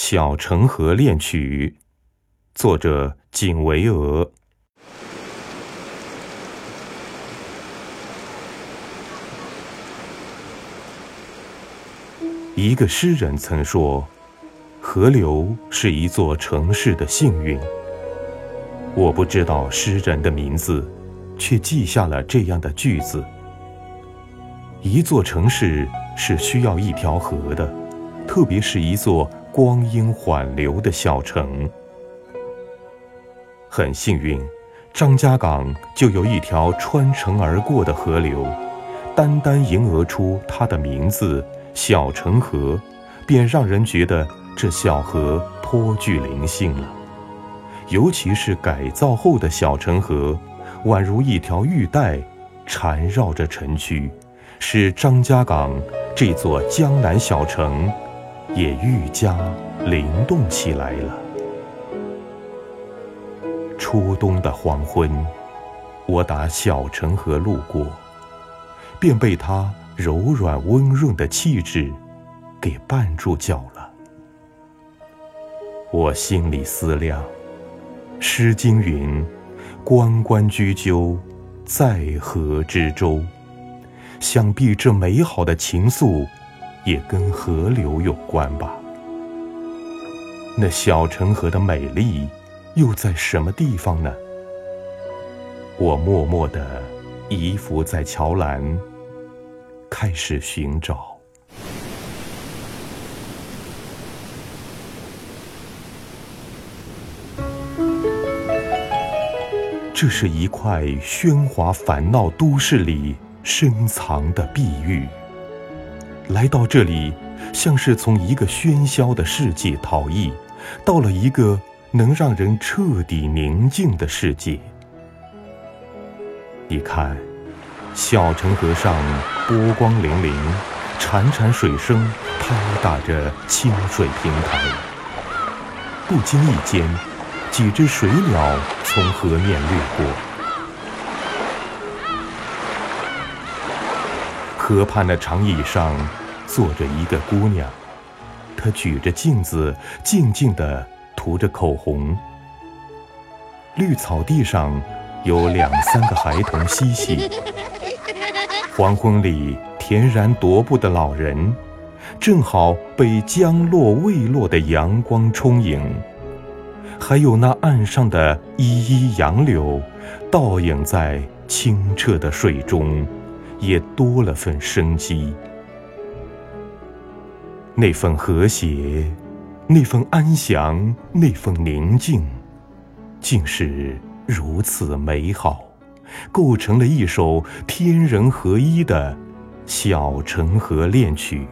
小城河恋曲》，作者景维娥。一个诗人曾说：“河流是一座城市的幸运。”我不知道诗人的名字，却记下了这样的句子：一座城市是需要一条河的，特别是一座光阴缓流的小城。很幸运，张家港就有一条穿城而过的河流，单单迎额出它的名字。小城河，便让人觉得这小河颇具灵性了。尤其是改造后的小城河，宛如一条玉带，缠绕着城区，使张家港这座江南小城也愈加灵动起来了。初冬的黄昏，我打小城河路过，便被它。柔软温润的气质，给绊住脚了。我心里思量，《诗经》云：“关关雎鸠，在河之洲。”想必这美好的情愫，也跟河流有关吧？那小城河的美丽，又在什么地方呢？我默默地依伏在桥栏。开始寻找。这是一块喧哗烦恼都市里深藏的碧玉。来到这里，像是从一个喧嚣的世界逃逸，到了一个能让人彻底宁静的世界。你看。小城河上波光粼粼，潺潺水声拍打着清水平台。不经意间，几只水鸟从河面掠过。河畔的长椅上坐着一个姑娘，她举着镜子，静静地涂着口红。绿草地上有两三个孩童嬉戏。黄昏里，恬然踱步的老人，正好被将落未落的阳光充盈；还有那岸上的依依杨柳，倒影在清澈的水中，也多了份生机。那份和谐，那份安详，那份宁静，竟是如此美好。构成了一首天人合一的小城河恋曲。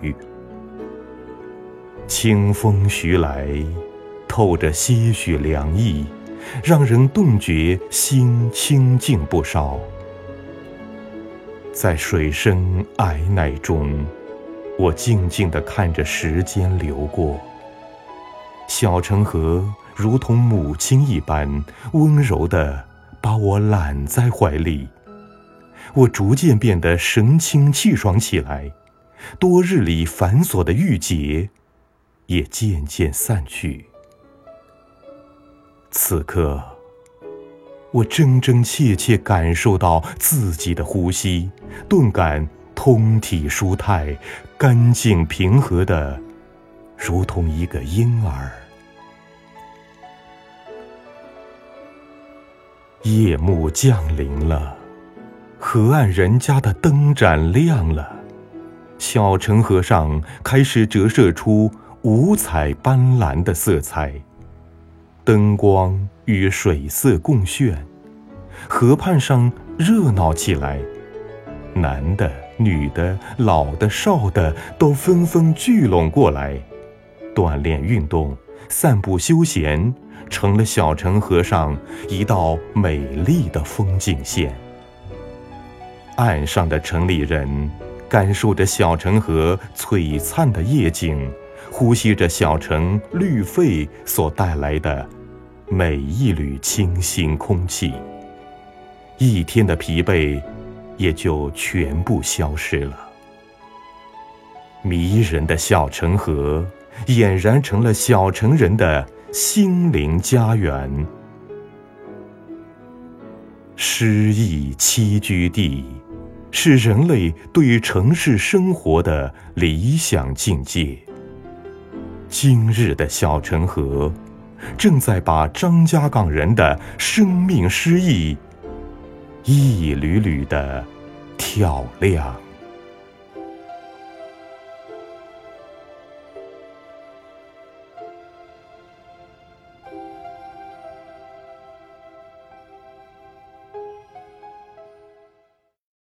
清风徐来，透着些许凉意，让人顿觉心清静不少。在水声皑皑中，我静静地看着时间流过。小城河如同母亲一般温柔的。把我揽在怀里，我逐渐变得神清气爽起来，多日里繁琐的郁结也渐渐散去。此刻，我真真切切感受到自己的呼吸，顿感通体舒泰、干净平和的，如同一个婴儿。夜幕降临了，河岸人家的灯盏亮了，小城河上开始折射出五彩斑斓的色彩，灯光与水色共炫，河畔上热闹起来，男的、女的、老的、少的都纷纷聚拢过来，锻炼运动，散步休闲。成了小城河上一道美丽的风景线。岸上的城里人感受着小城河璀璨的夜景，呼吸着小城绿肺所带来的每一缕清新空气，一天的疲惫也就全部消失了。迷人的小城河。俨然成了小城人的心灵家园。诗意栖居地，是人类对城市生活的理想境界。今日的小城河，正在把张家港人的生命诗意，一缕缕的挑亮。